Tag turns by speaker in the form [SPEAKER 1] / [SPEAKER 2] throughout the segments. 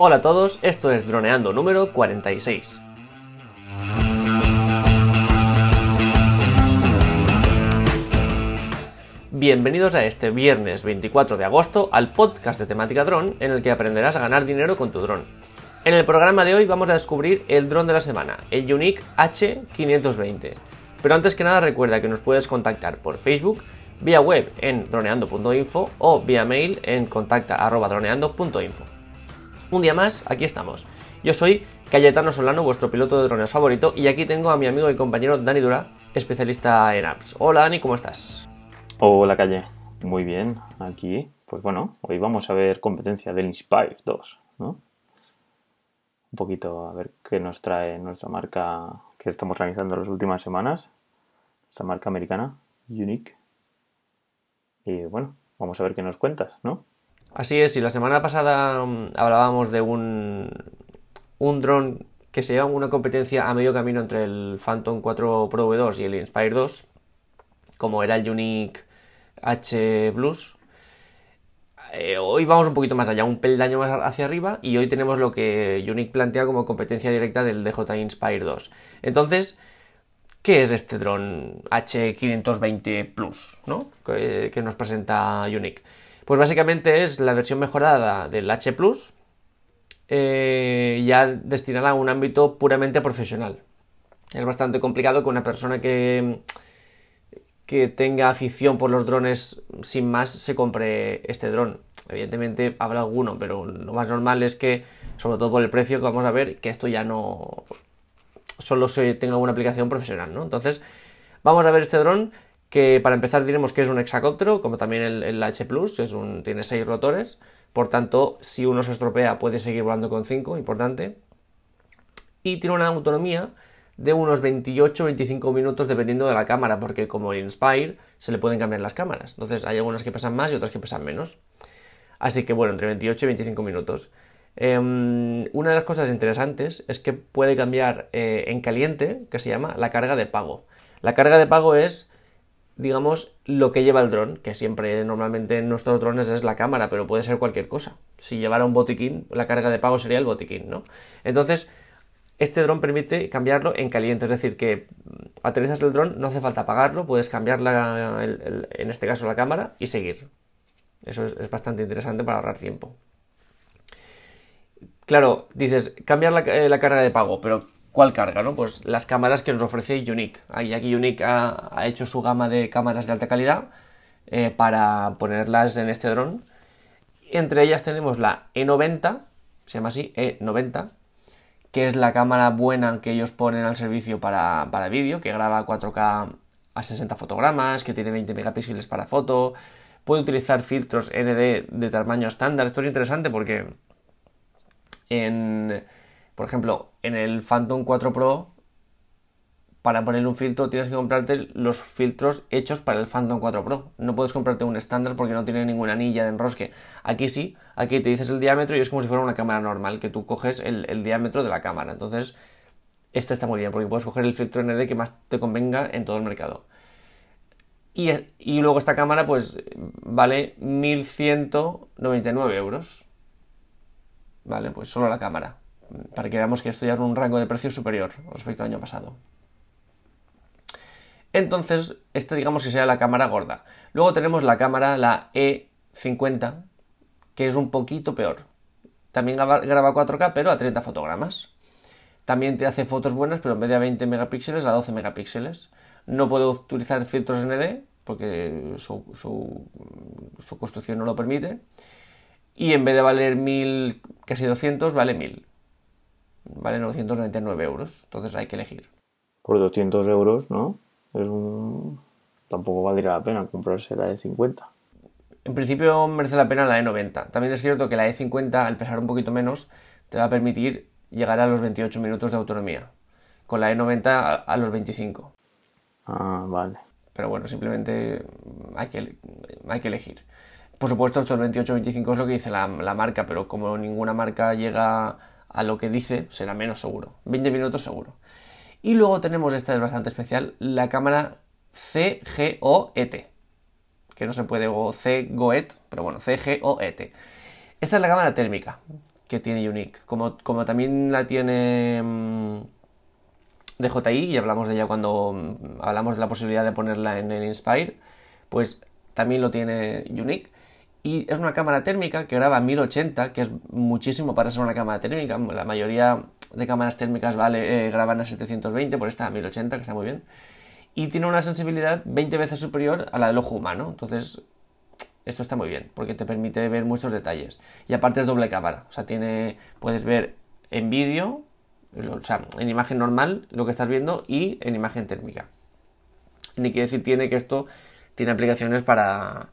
[SPEAKER 1] Hola a todos, esto es Droneando número 46. Bienvenidos a este viernes 24 de agosto al podcast de temática dron en el que aprenderás a ganar dinero con tu dron. En el programa de hoy vamos a descubrir el dron de la semana, el Unique H520. Pero antes que nada recuerda que nos puedes contactar por Facebook, vía web en droneando.info o vía mail en contacta.droneando.info. Un día más, aquí estamos. Yo soy Cayetano Solano, vuestro piloto de drones favorito, y aquí tengo a mi amigo y compañero Dani Dura, especialista en apps. Hola Dani, ¿cómo estás?
[SPEAKER 2] Hola Calle, muy bien, aquí. Pues bueno, hoy vamos a ver competencia del Inspire 2, ¿no? Un poquito a ver qué nos trae nuestra marca que estamos realizando las últimas semanas, esta marca americana, Unique. Y bueno, vamos a ver qué nos cuentas, ¿no?
[SPEAKER 1] Así es, y la semana pasada um, hablábamos de un, un dron que se lleva una competencia a medio camino entre el Phantom 4 Pro V2 y el Inspire 2, como era el Unique H Plus. Eh, hoy vamos un poquito más allá, un peldaño más hacia arriba, y hoy tenemos lo que Unique plantea como competencia directa del DJI Inspire 2. Entonces, ¿qué es este dron H520 Plus ¿no? que, que nos presenta Unique? Pues básicamente es la versión mejorada del H Plus, eh, ya destinada a un ámbito puramente profesional. Es bastante complicado que una persona que, que tenga afición por los drones sin más se compre este dron. Evidentemente habrá alguno, pero lo más normal es que, sobre todo por el precio que vamos a ver, que esto ya no solo se tenga una aplicación profesional, ¿no? Entonces, vamos a ver este dron que para empezar diremos que es un hexacóptero, como también el, H Plus, es tiene 6 rotores, por tanto, si uno se estropea puede seguir volando con 5, importante, y tiene una autonomía de unos 28-25 minutos dependiendo de la cámara, porque como el Inspire se le pueden cambiar las cámaras, entonces hay algunas que pesan más y otras que pesan menos. Así que bueno, entre 28 y 25 minutos. Em, una de las cosas interesantes es que puede cambiar eh, en caliente, que se llama la carga de pago. La carga de pago es digamos, lo que lleva el dron, que siempre normalmente en nuestros drones es la cámara, pero puede ser cualquier cosa. Si llevara un botiquín, la carga de pago sería el botiquín, ¿no? Entonces, este dron permite cambiarlo en caliente, es decir, que aterrizas el dron, no hace falta apagarlo, puedes cambiar en este caso la cámara y seguir. Eso es, bastante interesante para ahorrar tiempo. Claro, dices, cambiar la, eh, la carga de pago, pero ¿Cuál carga? No? Pues las cámaras que nos ofrece Unique. Aquí Unique ha, hecho su gama de cámaras de alta calidad eh, para ponerlas en este dron. Entre ellas tenemos la E90, se llama así, E90, que es la cámara buena que ellos ponen al servicio para, para vídeo, que graba 4K a 60 fotogramas, que tiene 20 megapíxeles para foto, puede utilizar filtros ND de tamaño estándar. Esto es interesante porque en por ejemplo, en el Phantom 4 Pro, para poner un filtro tienes que comprarte los filtros hechos para el Phantom 4 Pro. No puedes comprarte un estándar porque no tiene ninguna anilla de enrosque. Aquí sí, aquí te dices el diámetro y es como si fuera una cámara normal, que tú coges el, diámetro de la cámara. Entonces, este está muy bien porque puedes coger el filtro ND que más te convenga en todo el mercado. Y, luego esta cámara pues vale 1199 euros. Vale, pues solo la cámara para que veamos que esto ya es un rango de precio superior respecto al año pasado. Entonces, esta digamos que sería la cámara gorda. Luego tenemos la cámara, la E50, que es un poquito peor. También graba 4K, pero a 30 fotogramas. También te hace fotos buenas, pero en vez de a 20 megapíxeles, a 12 megapíxeles. No puedo utilizar filtros ND, porque su, su construcción no lo permite. Y en vez de valer 1000, casi 200, vale 1000 vale 999 euros. Entonces hay que elegir.
[SPEAKER 2] Por 200 euros, ¿no? Es un... Tampoco valdría la pena comprarse la E50.
[SPEAKER 1] En principio merece la pena la E90. También es cierto que la E50, al pesar un poquito menos, te va a permitir llegar a los 28 minutos de autonomía. Con la E90 a, los 25.
[SPEAKER 2] Ah, vale.
[SPEAKER 1] Pero bueno, simplemente hay que, hay que elegir. Por supuesto, estos 28-25 es lo que dice la, la marca, pero como ninguna marca llega a lo que dice, será menos seguro. 20 minutos seguro. Y luego tenemos, esta es bastante especial, la cámara CGOET. Que no se puede, o CGOET, pero bueno, CGOET. Esta es la cámara térmica, que tiene Unique. Como, como también la tiene mm, DJI, y hablamos de ella cuando mm, hablamos de la posibilidad de ponerla en el Inspire, pues también lo tiene Unique. Y es una cámara térmica que graba a 1080, que es muchísimo para ser una cámara térmica. La mayoría de cámaras térmicas vale, eh, graban a 720, por esta a 1080, que está muy bien. Y tiene una sensibilidad 20 veces superior a la del ojo humano. Entonces, esto está muy bien, porque te permite ver muchos detalles. Y aparte es doble cámara. O sea, tiene, puedes ver en vídeo, o sea, en imagen normal lo que estás viendo y en imagen térmica. Ni quiere decir tiene que esto tiene aplicaciones para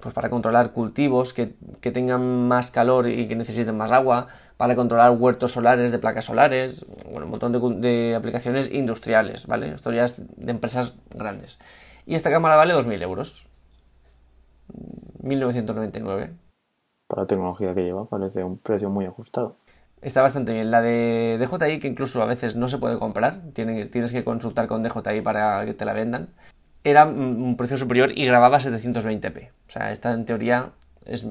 [SPEAKER 1] pues para controlar cultivos que, tengan más calor y que necesiten más agua, para controlar huertos solares de placas solares, bueno, un montón de, aplicaciones industriales, ¿vale? Esto ya es de empresas grandes. Y esta cámara vale 2.000 euros. 1999.
[SPEAKER 2] Para la tecnología que lleva parece un precio muy ajustado.
[SPEAKER 1] Está bastante bien. La de DJI, que incluso a veces no se puede comprar, tienes que consultar con DJI para que te la vendan era un precio superior y grababa 720p. O sea, esta en teoría es,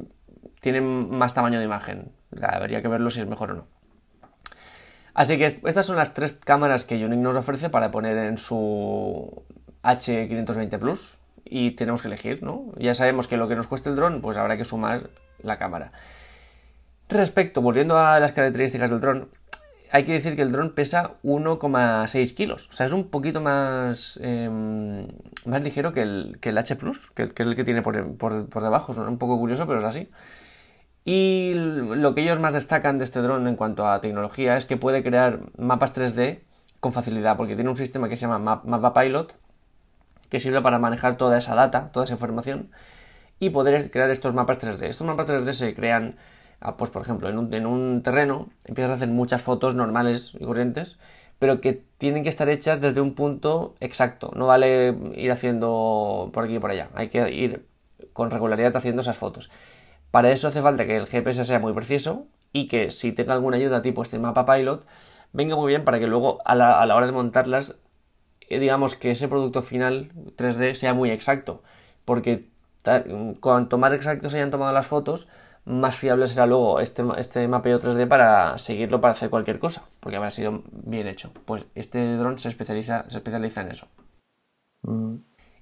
[SPEAKER 1] tiene más tamaño de imagen. Habría que verlo si es mejor o no. Así que estas son las tres cámaras que Unique nos ofrece para poner en su H520 Plus y tenemos que elegir, ¿no? Ya sabemos que lo que nos cueste el dron, pues habrá que sumar la cámara. Respecto, volviendo a las características del dron, hay que decir que el dron pesa 1,6 kilos. O sea, es un poquito más, em, más ligero que el, que el H Plus, que, es el que tiene por, por, debajo. Es un poco curioso, pero es así. Y lo que ellos más destacan de este dron en cuanto a tecnología es que puede crear mapas 3D con facilidad, porque tiene un sistema que se llama Mapa Pilot, que sirve para manejar toda esa data, toda esa información, y poder crear estos mapas 3D. Estos mapas 3D se crean pues por ejemplo, en un, terreno empiezas a hacer muchas fotos normales y corrientes, pero que tienen que estar hechas desde un punto exacto. No vale ir haciendo por aquí y por allá. Hay que ir con regularidad haciendo esas fotos. Para eso hace falta que el GPS sea muy preciso y que si tenga alguna ayuda tipo este mapa pilot, venga muy bien para que luego a la, a la hora de montarlas, eh, digamos que ese producto final 3D sea muy exacto. Porque cuanto más exactos hayan tomado las fotos, más fiable será luego este, este mapeo 3D para seguirlo para hacer cualquier cosa, porque habrá sido bien hecho. Pues este dron se especializa, se especializa en eso. Mm.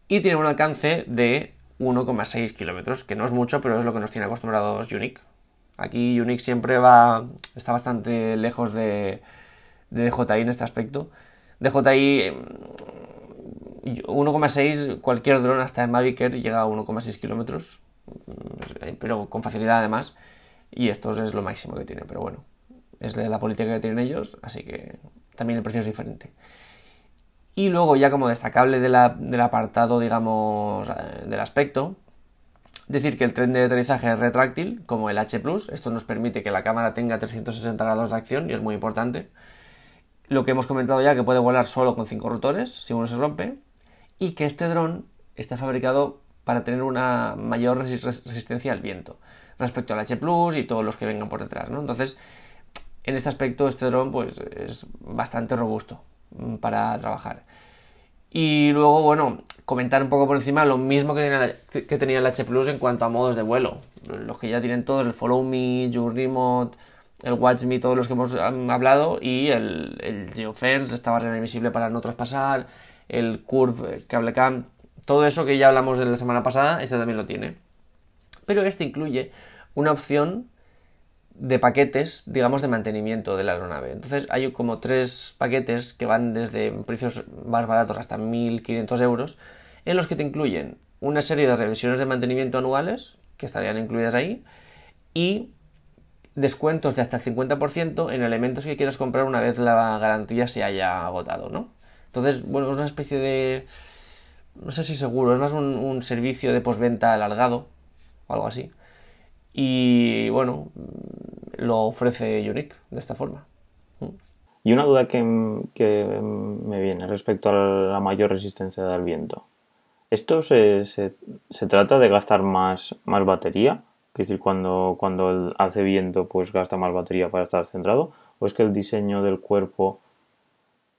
[SPEAKER 1] Y tiene un alcance de 1,6 kilómetros, que no es mucho, pero es lo que nos tiene acostumbrados Unique. Aquí Unique siempre va, está bastante lejos de, de DJI en este aspecto. DJI 1,6, mm, cualquier dron hasta en Mavic Air llega a 1,6 kilómetros pero con facilidad además. Y esto es lo máximo que tiene, pero bueno, es la política que tienen ellos, así que también el precio es diferente. Y luego ya como destacable del apartado, digamos, eh, del aspecto, decir que el tren de aterrizaje es retráctil, como el H ⁇ esto nos permite que la cámara tenga 360 grados de acción y es muy importante. Lo que hemos comentado ya, que puede volar solo con 5 rotores, si uno se rompe, y que este dron está fabricado para tener una mayor resistencia al viento respecto al H Plus y todos los que vengan por detrás, ¿no? Entonces, en este aspecto este dron pues es bastante robusto mm, para trabajar. Y luego, bueno, comentar un poco por encima lo mismo que tenía, que tenía el H Plus en cuanto a modos de vuelo. Los que ya tienen todos, el Follow Me, Your Remote, el Watch Me, todos los que hemos hablado, y el, el Geofence, esta barrera invisible para no traspasar, el Curve Cable Cam, todo eso que ya hablamos de la semana pasada, este también lo tiene. Pero este incluye una opción de paquetes, digamos, de mantenimiento de la aeronave. Entonces hay como tres paquetes que van desde precios más baratos hasta 1.500 euros, en los que te incluyen una serie de revisiones de mantenimiento anuales, que estarían incluidas ahí, y descuentos de hasta el 50% en elementos que quieras comprar una vez la garantía se haya agotado, ¿no? Entonces, bueno, es una especie de no sé si seguro, es más un, servicio de posventa alargado o algo así. Y bueno, lo ofrece Unique de esta forma.
[SPEAKER 2] Y una duda que, me viene respecto a la mayor resistencia del viento. ¿Esto se, trata de gastar más, más batería? Es decir, cuando, cuando hace viento, pues gasta más batería para estar centrado. ¿O es que el diseño del cuerpo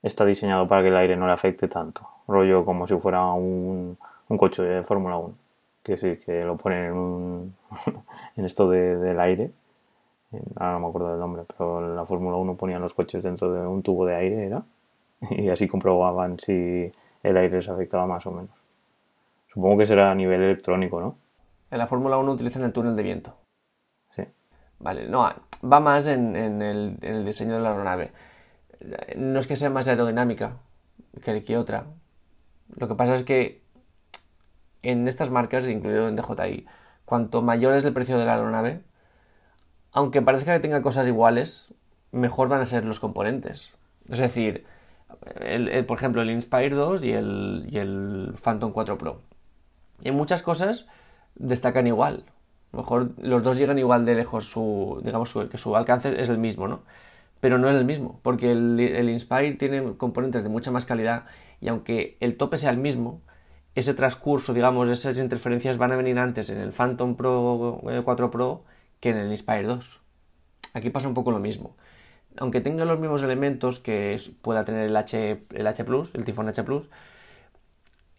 [SPEAKER 2] está diseñado para que el aire no le afecte tanto? rollo como si fuera un, coche de Fórmula 1. Que sí, que lo ponen en, un, en esto del aire, ahora no me acuerdo del nombre, pero en la Fórmula 1 ponían los coches dentro de un tubo de aire, ¿era? Y así comprobaban si el aire les afectaba más o menos. Supongo que será a nivel electrónico, ¿no?
[SPEAKER 1] En la Fórmula 1 utilizan el túnel de viento.
[SPEAKER 2] Sí.
[SPEAKER 1] Vale, no, va más en, en el, en el diseño de la aeronave. No es que sea más aerodinámica que, que otra. Lo que pasa es que en estas marcas, incluido en DJI, cuanto mayor es el precio de la aeronave, aunque parezca que tenga cosas iguales, mejor van a ser los componentes. Es decir, el- por ejemplo, el Inspire 2 y el, y el Phantom 4 Pro. En muchas cosas destacan igual. A lo mejor los dos llegan igual de lejos, su, digamos que su alcance es el mismo, ¿no? Pero no es el mismo, porque el, Inspire tiene componentes de mucha más calidad y aunque el tope sea el mismo, ese transcurso, digamos, esas interferencias van a venir antes en el Phantom Pro eh, 4 Pro que en el Inspire 2. Aquí pasa un poco lo mismo. Aunque tenga los mismos elementos que pueda tener el H, el H Plus, el Tifón H Plus,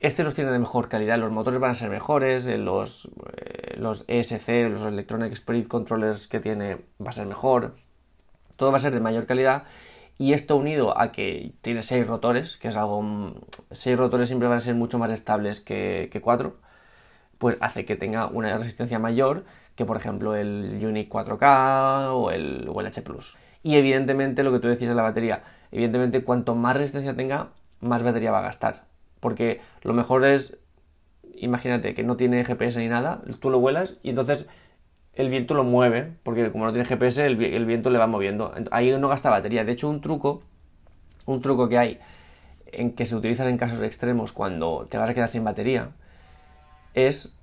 [SPEAKER 1] este los tiene de mejor calidad, los motores van a ser mejores, eh, los, eh, los ESC, los Electronic Spirit Controllers que tiene va a ser mejor, todo va a ser de mayor calidad y esto unido a que tiene 6 rotores, que es algo... 6 rotores siempre van a ser mucho más estables que, que 4, pues hace que tenga una resistencia mayor que por ejemplo el Unique 4K o el, o el H. Y evidentemente lo que tú decías de la batería, evidentemente cuanto más resistencia tenga, más batería va a gastar. Porque lo mejor es, imagínate que no tiene GPS ni nada, tú lo vuelas y entonces el viento lo mueve, porque como no tiene GPS, el, vi- el viento le va moviendo. Ahí no gasta batería. De hecho, un truco, un truco que hay en que se utilizan en casos extremos cuando te vas a quedar sin batería, es,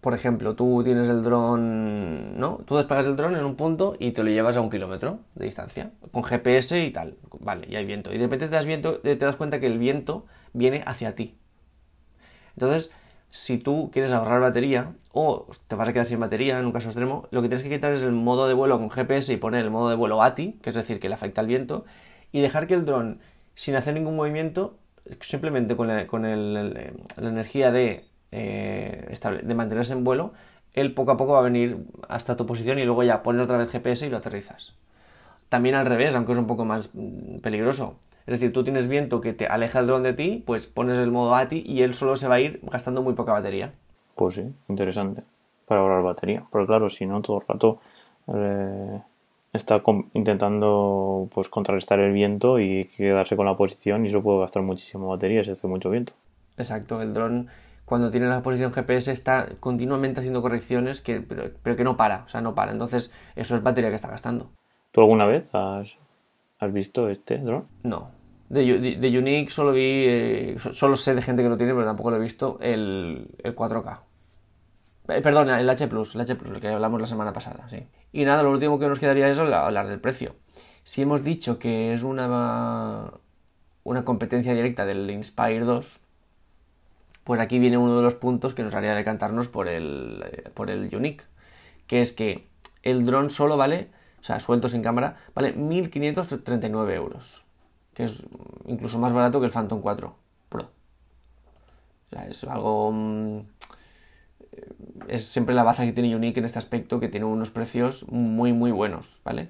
[SPEAKER 1] por ejemplo, tú tienes el dron, ¿no? Tú despegas el dron en un punto y te lo llevas a un kilómetro de distancia, con GPS y tal, vale, y hay viento. Y de repente te das, viento, te das cuenta que el viento viene hacia ti. Entonces, si tú quieres ahorrar batería o te vas a quedar sin batería en un caso extremo, lo que tienes que quitar es el modo de vuelo con GPS y poner el modo de vuelo ATI, que es decir, que le afecta al viento, y dejar que el dron, sin hacer ningún movimiento, simplemente con la, energía de, eh, estable- de mantenerse en vuelo, él poco a poco va a venir hasta tu posición y luego ya pones otra vez GPS y lo aterrizas. También al revés, aunque es un poco más mm, peligroso. Es decir, tú tienes viento que te aleja el dron de ti, pues pones el modo ATI y él solo se va a ir gastando muy poca batería.
[SPEAKER 2] Pues sí, interesante. Para ahorrar batería. Pero claro, si no, todo el rato eh, está intentando pues contrarrestar el viento y quedarse con la posición y eso puede gastar muchísima batería si hace mucho viento.
[SPEAKER 1] Exacto, el dron cuando tiene la posición GPS está continuamente haciendo correcciones, que, pero, pero que no para, o sea, no para. Entonces, eso es batería que está gastando.
[SPEAKER 2] ¿Tú alguna vez has, has visto este dron?
[SPEAKER 1] No. De, de- Unique solo vi, eh, so- solo sé de gente que lo tiene, pero tampoco lo he visto, el, el 4K. Eh, perdón, el H el H el que hablamos la semana pasada. Y nada, lo último que nos quedaría es hablar hablar del precio. Si hemos dicho que es una, una competencia directa del Inspire 2, pues aquí viene uno de los puntos que nos haría decantarnos por el, eh, por el Unique, que es que el dron solo vale, o sea, suelto sin cámara, vale 1.539 euros, que es incluso más barato que el Phantom 4 Pro. O sea, es algo... mm, Es siempre la baza que tiene Unique en este aspecto, que tiene unos precios muy, muy buenos, ¿vale?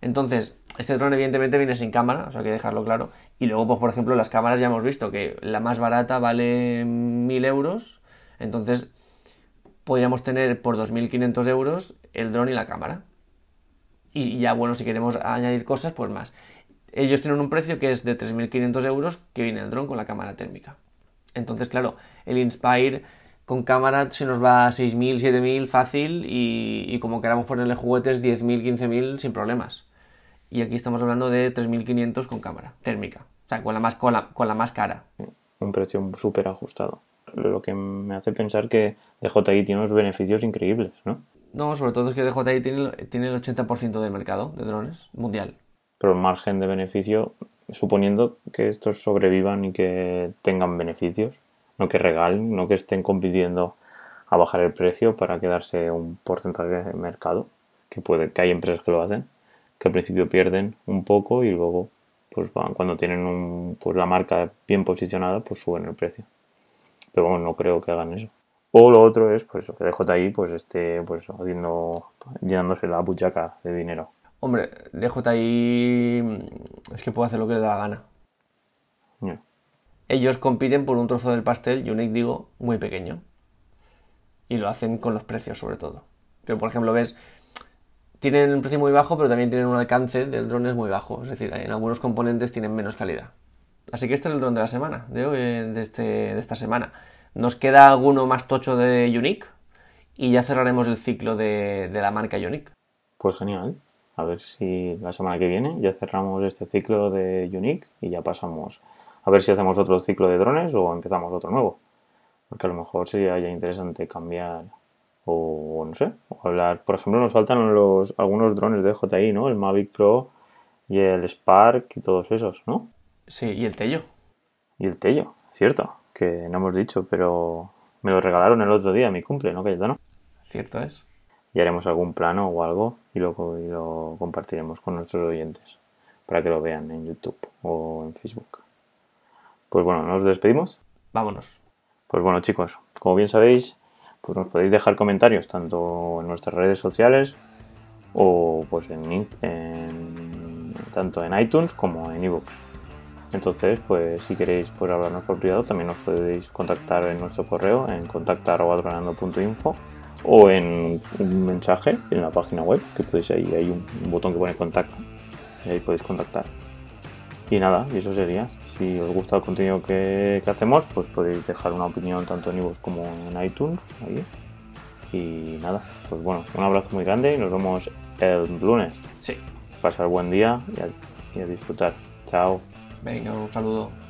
[SPEAKER 1] Entonces, este dron evidentemente viene sin cámara, o sea, hay que dejarlo claro. Y luego, pues por ejemplo, las cámaras ya hemos visto que la más barata vale 1000 euros. Entonces, podríamos tener por 2500 euros el dron y la cámara. Y ya, bueno, si queremos añadir cosas, pues más. Ellos tienen un precio que es de 3.500 euros que viene el dron con la cámara térmica. Entonces, claro, el Inspire con cámara se nos va a 6.000, 7.000 fácil y, como queramos ponerle juguetes 10.000, 15.000 sin problemas. Y aquí estamos hablando de 3.500 con cámara térmica. O sea, con la más, con la, con la más cara.
[SPEAKER 2] Un precio súper ajustado. Lo que me hace pensar que DJI tiene unos beneficios increíbles, ¿no?
[SPEAKER 1] No, sobre todo es que DJI tiene, tiene el 80% del mercado de drones mundial.
[SPEAKER 2] Pero el margen de beneficio, suponiendo que estos sobrevivan y que tengan beneficios, no que regalen, no que estén compitiendo a bajar el precio para quedarse un porcentaje de mercado, que puede, que hay empresas que lo hacen, que al principio pierden un poco y luego, pues van, cuando tienen un, pues la marca bien posicionada, pues suben el precio. Pero bueno, no creo que hagan eso. O lo otro es, pues eso, que DJI pues esté pues haciendo, llenándose la buchaca de dinero.
[SPEAKER 1] Hombre, DJI es que puede hacer lo que le da la gana.
[SPEAKER 2] Ya.
[SPEAKER 1] Ellos compiten por un trozo del pastel, Unique digo, muy pequeño. Y lo hacen con los precios sobre todo. Pero por ejemplo, ves, tienen un precio muy bajo, pero también tienen un alcance del drone es muy bajo. Es decir, en algunos componentes tienen menos calidad. Así que este es el drone de la semana, de hoy, de, este, de esta semana. Nos queda alguno más tocho de Unique y ya cerraremos el ciclo de, de la marca Unique.
[SPEAKER 2] Pues genial. A ver si la semana que viene ya cerramos este ciclo de Unique y ya pasamos a ver si hacemos otro ciclo de drones o empezamos otro nuevo. Porque a lo mejor sería ya interesante cambiar o no sé, o hablar, por ejemplo, nos faltan los algunos drones de JI, ¿no? El Mavic Pro y el Spark y todos esos, ¿no?
[SPEAKER 1] Sí, y el Tello.
[SPEAKER 2] Y el Tello, cierto, que no hemos dicho, pero me lo regalaron el otro día, mi cumple, ¿no, no
[SPEAKER 1] Cierto es.
[SPEAKER 2] Y haremos algún plano o algo y lo, y lo compartiremos con nuestros oyentes para que lo vean en YouTube o en Facebook. Pues bueno, nos despedimos.
[SPEAKER 1] Vámonos.
[SPEAKER 2] Pues bueno, chicos, como bien sabéis, pues nos podéis dejar comentarios tanto en nuestras redes sociales o pues en, tanto en iTunes como en ebook. Entonces, pues si queréis pues, hablarnos por privado, también nos podéis contactar en nuestro correo en contactar.info o en un mensaje en la página web, que podéis ahí, hay un, botón que pone contacto y ahí podéis contactar. Y nada, y eso sería. Si os gusta el contenido que, hacemos, pues podéis dejar una opinión tanto en iVoox como en iTunes. Ahí. Y nada, pues bueno, un abrazo muy grande y nos vemos el lunes.
[SPEAKER 1] Sí.
[SPEAKER 2] Pasar buen día y a disfrutar. Chao.
[SPEAKER 1] Venga, un saludo.